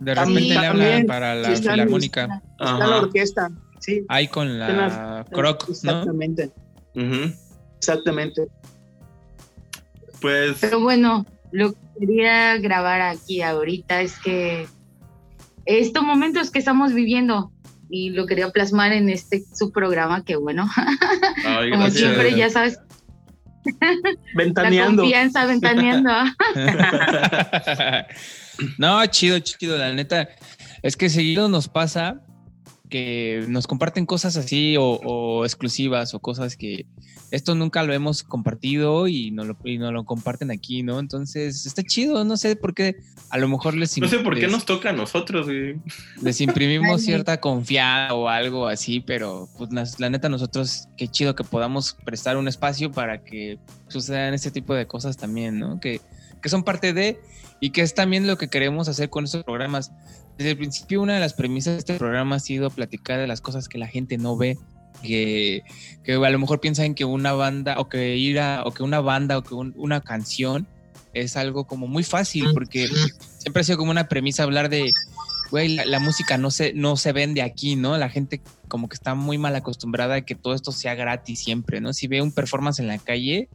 Speaker 2: De repente le habla para la filarmónica.
Speaker 4: Está la orquesta.
Speaker 2: Ahí con la Croc,
Speaker 4: Exactamente. Exactamente.
Speaker 3: Pues.
Speaker 5: Pero bueno, lo que quería grabar aquí ahorita es que estos momentos que estamos viviendo y lo quería plasmar en este su programa que bueno, como siempre ya sabes.
Speaker 4: Ventaneando.
Speaker 5: La confianza, ventaneando.
Speaker 2: no, chido, chido, la neta. Es que seguido nos pasa que nos comparten cosas así o, exclusivas o cosas que esto nunca lo hemos compartido y no lo, y no lo comparten aquí, ¿no? Entonces está chido, no sé por qué, a lo mejor les...
Speaker 3: No sé por qué nos toca a nosotros,
Speaker 2: Les imprimimos cierta confianza o algo así, pero pues la, neta nosotros, qué chido que podamos prestar un espacio para que sucedan este tipo de cosas también, ¿no? Que, que son parte de y que es también lo que queremos hacer con estos programas desde el principio una de las premisas de este programa ha sido platicar de las cosas que la gente no ve, que, que a lo mejor piensan que una banda o que ir a, o que una banda o que una canción es algo como muy fácil porque siempre ha sido como una premisa hablar de güey, la, música no se, no se vende aquí, ¿no? La gente como que está muy mal acostumbrada a que todo esto sea gratis siempre, ¿no? Si ve un performance en la calle,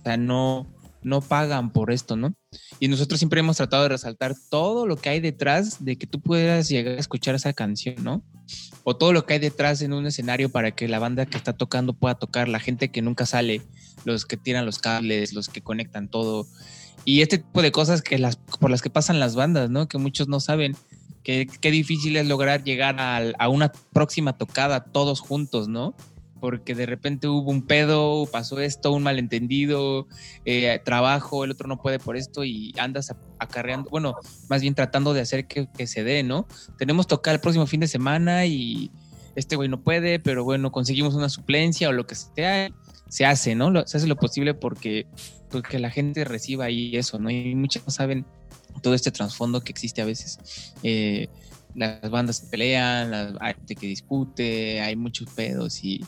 Speaker 2: o sea, no, no pagan por esto, ¿no? Y nosotros siempre hemos tratado de resaltar todo lo que hay detrás de que tú puedas llegar a escuchar esa canción, ¿no? O todo lo que hay detrás en un escenario para que la banda que está tocando pueda tocar, la gente que nunca sale, los que tiran los cables, los que conectan todo. Y este tipo de cosas que las, por las que pasan las bandas, ¿no? Que muchos no saben. Qué difícil es lograr llegar a una próxima tocada todos juntos, ¿no? Porque de repente hubo un pedo, pasó esto, un malentendido, eh, trabajo, el otro no puede por esto y andas acarreando, bueno, más bien tratando de hacer que, se dé, ¿no? Tenemos tocar el próximo fin de semana y este güey no puede, pero bueno, conseguimos una suplencia o lo que sea, se hace, ¿no? se hace lo posible porque, porque pues, la gente reciba ahí eso, ¿no? Y muchos no saben todo este trasfondo que existe a veces. Eh, las bandas se pelean, hay gente que discute, hay muchos pedos y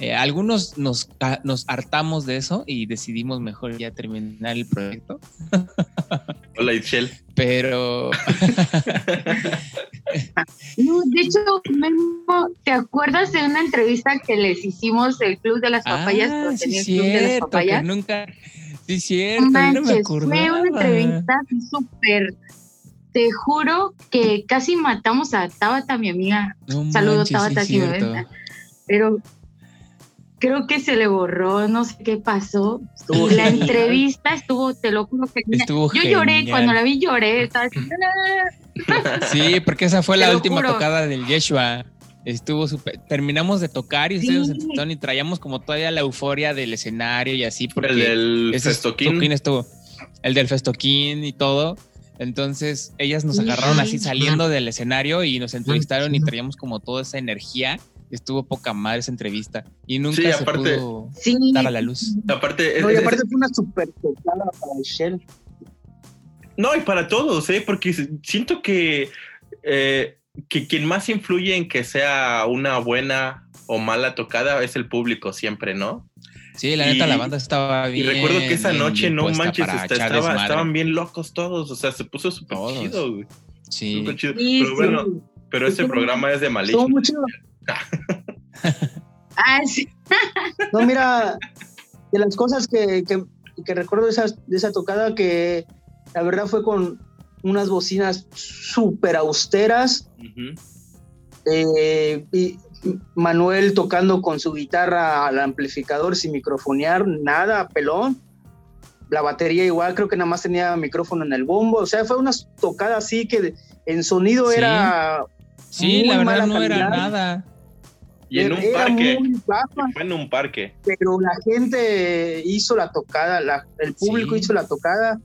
Speaker 2: eh, algunos nos, nos hartamos de eso y decidimos mejor ya terminar el proyecto.
Speaker 3: Hola, Itchel.
Speaker 2: Pero.
Speaker 5: de hecho, ¿te acuerdas de una entrevista que les hicimos del Club de las ah,
Speaker 2: Papayas? sí, cierto, Que nunca. Sí, cierto, no me Fue una
Speaker 5: entrevista súper. Te juro que casi matamos a Tabata, mi amiga. Saludos, Tabata, si me Pero creo que se le borró, no sé qué pasó. la entrevista estuvo, te lo juro que
Speaker 2: estuvo
Speaker 5: yo lloré, cuando la vi lloré.
Speaker 2: sí, porque esa fue la última tocada del Yeshua. Estuvo súper. Terminamos de tocar y ustedes sí. y traíamos como todavía la euforia del escenario y así. Porque
Speaker 3: el del festoquín.
Speaker 2: estuvo. El del festoquín y todo. Entonces, ellas nos agarraron así saliendo del escenario y nos entrevistaron y traíamos como toda esa energía estuvo poca madre esa entrevista y nunca se pudo dar a la luz.
Speaker 3: Aparte,
Speaker 4: aparte fue una super para Shell.
Speaker 3: No, y para todos, ¿eh? porque siento que, eh, que quien más influye en que sea una buena o mala tocada es el público siempre, ¿no?
Speaker 2: Sí, la neta, la banda estaba bien.
Speaker 3: Y recuerdo que esa noche, no manches, estaban bien locos todos, o sea, se puso súper chido, güey.
Speaker 2: Sí.
Speaker 3: Chido. pero bueno, pero ese programa es de malísimo.
Speaker 5: ah, sí.
Speaker 4: no, mira, de las cosas que, recuerdo de esa, de esa tocada, que la verdad fue con unas bocinas súper austeras. Eh, y Manuel tocando con su guitarra al amplificador sin microfonear, nada, pelón. La batería igual, creo que nada más tenía micrófono en el bombo. O sea, fue una tocada así que en sonido era.
Speaker 2: Sí, la verdad no era nada.
Speaker 3: Y en un parque. Fue en un parque.
Speaker 4: Pero la gente hizo la tocada, el público hizo la tocada.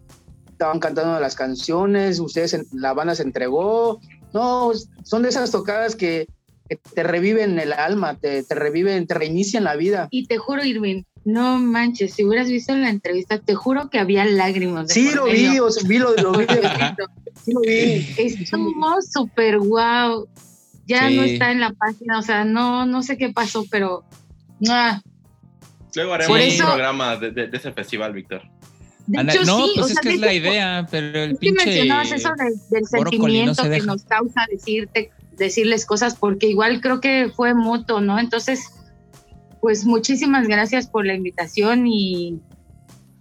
Speaker 4: Estaban cantando las canciones, ustedes, la banda se entregó. No, son de esas tocadas que, te reviven el alma, te, te, reviven, te reinician la vida.
Speaker 5: Y te juro, Irving, no manches, si hubieras visto la entrevista, te juro que había lágrimas.
Speaker 4: sí, lo vi, o vi, lo, vi.
Speaker 5: sí, lo vi. Estuvo súper guau ya no está en la página, o sea, no, no sé qué pasó, pero...
Speaker 3: Ah. Luego haremos un programa de, ese festival, Víctor.
Speaker 2: no, pues es que es la idea, pero el pinche...
Speaker 5: mencionabas eso del sentimiento que nos causa decirte, decirles cosas, porque igual creo que fue mutuo, ¿no? Entonces, pues muchísimas gracias por la invitación y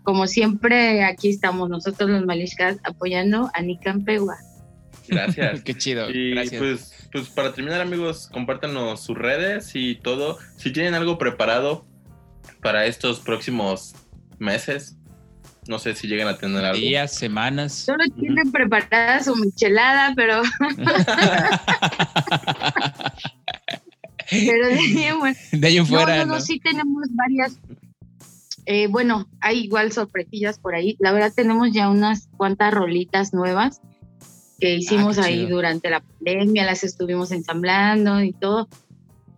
Speaker 5: como siempre aquí estamos nosotros los Malishkas apoyando a Nicampegua.
Speaker 3: Gracias.
Speaker 2: Qué chido.
Speaker 3: Y
Speaker 2: Gracias.
Speaker 3: pues, pues para terminar, amigos, compártanos sus redes y todo. Si tienen algo preparado para estos próximos meses, no sé si llegan a tener algo.
Speaker 2: Días, semanas.
Speaker 5: Solo tienen preparada su michelada, pero, pero de ahí en fuera-
Speaker 2: De ahí en
Speaker 5: No,
Speaker 2: fuera.
Speaker 5: no, no,
Speaker 2: ¿no?
Speaker 5: sí tenemos varias. eh, bueno, hay igual sorpresillas por ahí. La verdad tenemos ya unas cuantas rolitas nuevas que hicimos
Speaker 2: qué
Speaker 5: ahí
Speaker 2: chido.
Speaker 5: durante la pandemia, las estuvimos ensamblando y todo.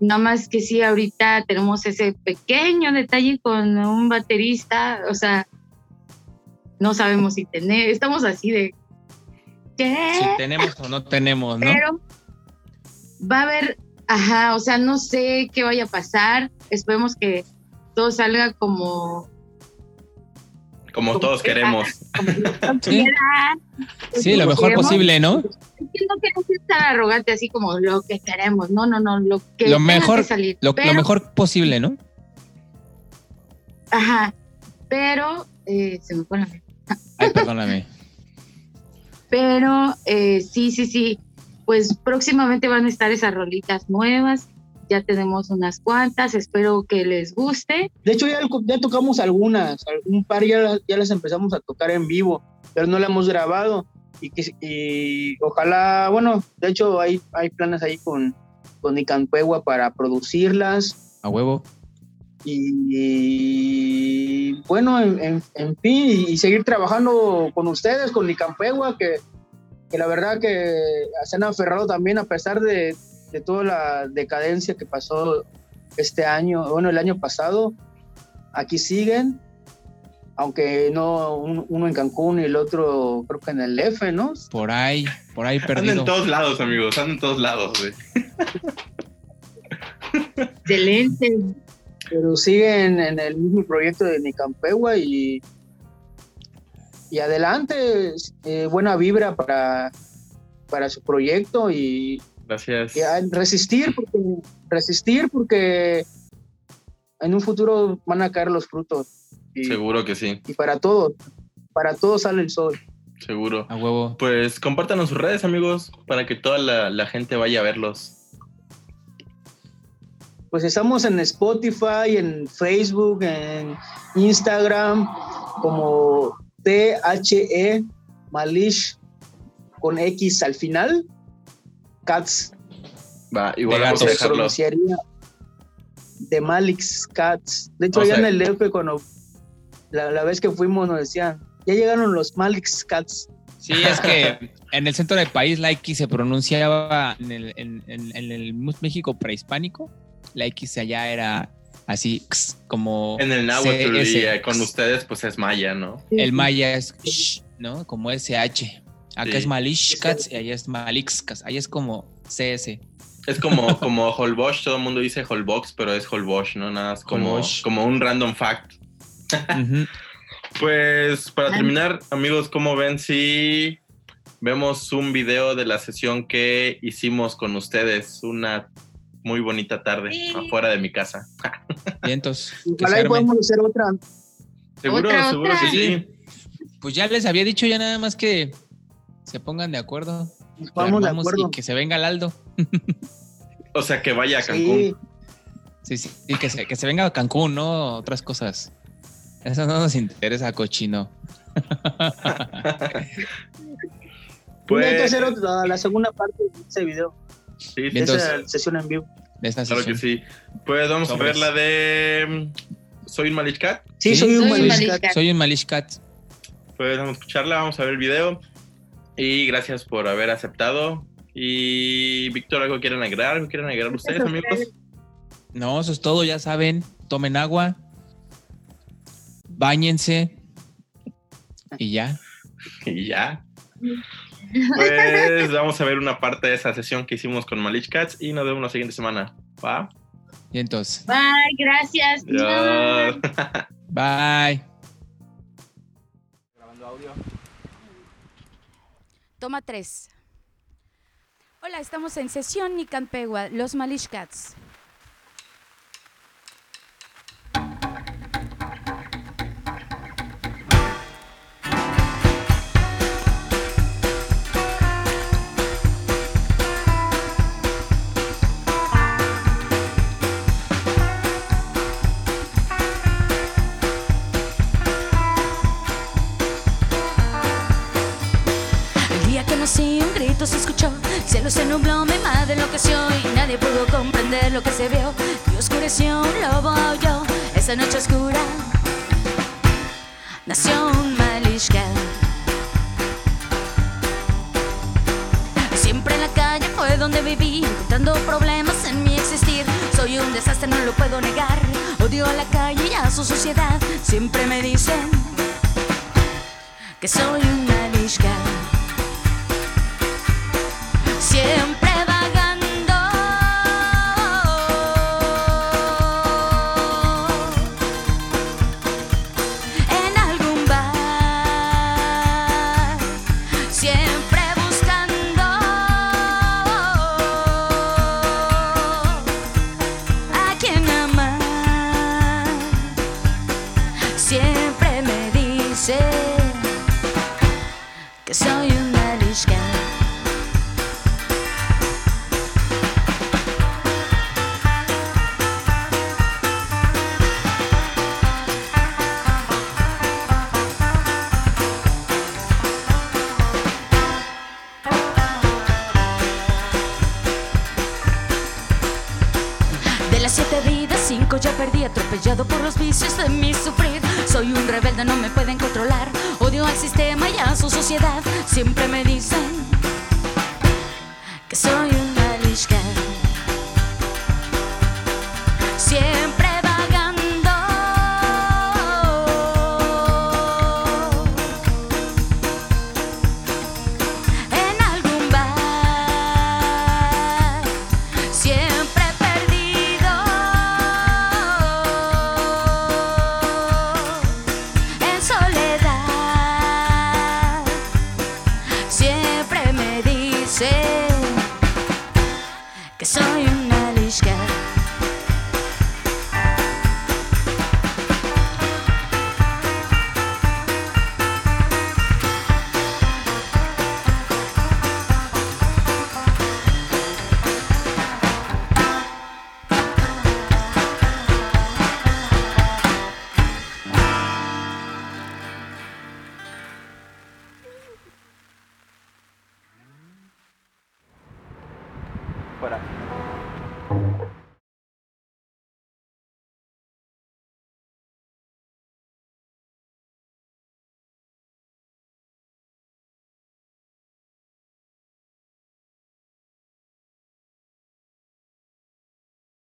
Speaker 5: Nada más que sí, ahorita tenemos ese pequeño detalle con un baterista, o sea, no sabemos si tener, estamos así de... ¿Qué?
Speaker 2: Si tenemos o no tenemos, ¿no?
Speaker 5: Pero va a haber, ajá, o sea, no sé qué vaya a pasar. Esperemos que todo salga como,
Speaker 3: Como todos queremos.
Speaker 5: como
Speaker 2: Sí. lo mejor
Speaker 5: queremos.
Speaker 2: posible, ¿no?
Speaker 5: No queremos estar arrogante así como lo que queremos. No, no, no, lo que
Speaker 2: Lo mejor-
Speaker 5: que salir.
Speaker 2: Lo, mejor posible, ¿no?
Speaker 5: Ajá. Pero eh, se me fue la mente.
Speaker 2: Ay, perdóname.
Speaker 5: Pero eh, sí, sí, sí. Pues próximamente van a estar esas rolitas nuevas. Ya tenemos unas cuantas. Espero que les guste.
Speaker 4: De hecho, ya, ya tocamos algunas, un par ya, las- ya las empezamos a tocar en vivo, pero no la hemos grabado. Y, que, y ojalá, bueno, de hecho hay, hay planes ahí con, con Nicanpegua para producirlas.
Speaker 2: A huevo.
Speaker 4: Y, y, bueno, en, en- en fin, y, y seguir trabajando con ustedes, con Nicampegua, que, que la verdad que se han aferrado también a pesar de, de toda la decadencia que pasó este año, bueno, el año pasado, aquí siguen, aunque no un- uno en Cancún y el otro creo que en el F, ¿no?
Speaker 2: Por ahí, por ahí
Speaker 3: Andan
Speaker 2: perdido.
Speaker 3: en todos lados, amigos. Andan en todos lados, güey.
Speaker 5: Excelente.
Speaker 4: Pero siguen en el mismo proyecto de Nicampegua y, y adelante, eh, buena vibra para, para su proyecto y,
Speaker 3: Gracias.
Speaker 4: y resistir, porque, resistir porque en un futuro van a caer los frutos y,
Speaker 3: Seguro que sí.
Speaker 4: y para todos, para todos sale el sol.
Speaker 3: Seguro.
Speaker 2: A huevo.
Speaker 3: Pues compártanos sus redes, amigos, para que toda la, la gente vaya a verlos.
Speaker 4: Pues estamos en Spotify, en Facebook, en Instagram, como THE Malish con X al final. Cats
Speaker 3: Va, igual
Speaker 2: De
Speaker 3: vamos a dejarlo.
Speaker 4: pronunciaría de Malix Cats. De hecho,
Speaker 3: O
Speaker 4: allá
Speaker 3: sea-
Speaker 4: en el DF, cuando la, la vez que fuimos, nos decían, ya llegaron los Malix Cats.
Speaker 2: Sí, es que en el centro del país la X se pronunciaba en el, en, en- en el México prehispánico. La X allá era así como
Speaker 3: En el náhuatl
Speaker 2: CS.
Speaker 3: y eh, con ustedes, pues es maya, ¿no?
Speaker 2: El maya es sh, ¿no? Como SH. Acá
Speaker 3: Sí.
Speaker 2: es Malishkats y allá es Malixkas. Allá es como CS.
Speaker 3: Es como, como Holbox, todo el mundo dice Holbox, pero es Holbox, ¿no? Nada, es como,
Speaker 2: Holbox.
Speaker 3: como un random fact. Pues para terminar, amigos, ¿cómo ven si vemos un video de la sesión que hicimos con ustedes? Una muy bonita tarde
Speaker 5: Sí.
Speaker 3: afuera de mi casa.
Speaker 2: Vientos.
Speaker 4: Ojalá y podemos hacer otra.
Speaker 3: Seguro,
Speaker 5: Otra,
Speaker 3: seguro
Speaker 5: otra.
Speaker 3: que sí.
Speaker 2: Pues ya les había dicho ya nada más que se pongan de acuerdo.
Speaker 4: Vamos de acuerdo.
Speaker 2: Y que se venga el Aldo.
Speaker 3: O sea, que vaya a Cancún.
Speaker 4: Sí,
Speaker 2: Sí, sí. Y que se, que se venga a Cancún, ¿no? Otras cosas. Eso no nos interesa, cochino.
Speaker 3: Pues,
Speaker 4: hay que hacer otra- la segunda parte de ese video,
Speaker 3: sí, sí,
Speaker 2: Entonces-
Speaker 4: esa sesión en vivo.
Speaker 2: De esta
Speaker 3: claro que
Speaker 2: sesión.
Speaker 3: sí. Pues vamos a ver la de Soy un Malichcat.
Speaker 4: Sí,
Speaker 2: Sí,
Speaker 4: soy un
Speaker 5: soy
Speaker 4: Cat.
Speaker 5: Cat.
Speaker 2: Soy un Malishkat.
Speaker 3: Pues vamos a escucharla, vamos a ver el video. Y gracias por haber aceptado. Y Víctor, ¿algo quieren agregar? ¿Algo quieren agregar ustedes,
Speaker 5: Eso,
Speaker 3: amigos?
Speaker 2: No, eso es todo, ya saben. Tomen agua. Báñense. Y ya.
Speaker 3: Y ya. Pues vamos a ver una parte de esa sesión que hicimos con Malich Cats y nos vemos la siguiente semana. ¿Va?
Speaker 2: Y entonces.
Speaker 5: Bye, gracias.
Speaker 3: Ya.
Speaker 2: Bye.
Speaker 6: Toma 3. Hola, estamos en sesión Nicanpegua, los Malish Cats. Que se vio. Y oscureció, un lobo aulló, esa noche oscura nació un Malishka. Siempre en la calle fue donde viví, encontrando problemas en mi existir. Soy un desastre, no lo puedo negar. Odio a la calle y a su sociedad. Siempre me dicen que soy un las siete vidas, cinco ya perdí, atropellado por los vicios de mi sufrir. Soy un rebelde, no me pueden controlar. Odio al sistema y a su sociedad. Siempre me dicen que soy una lishka. Siempre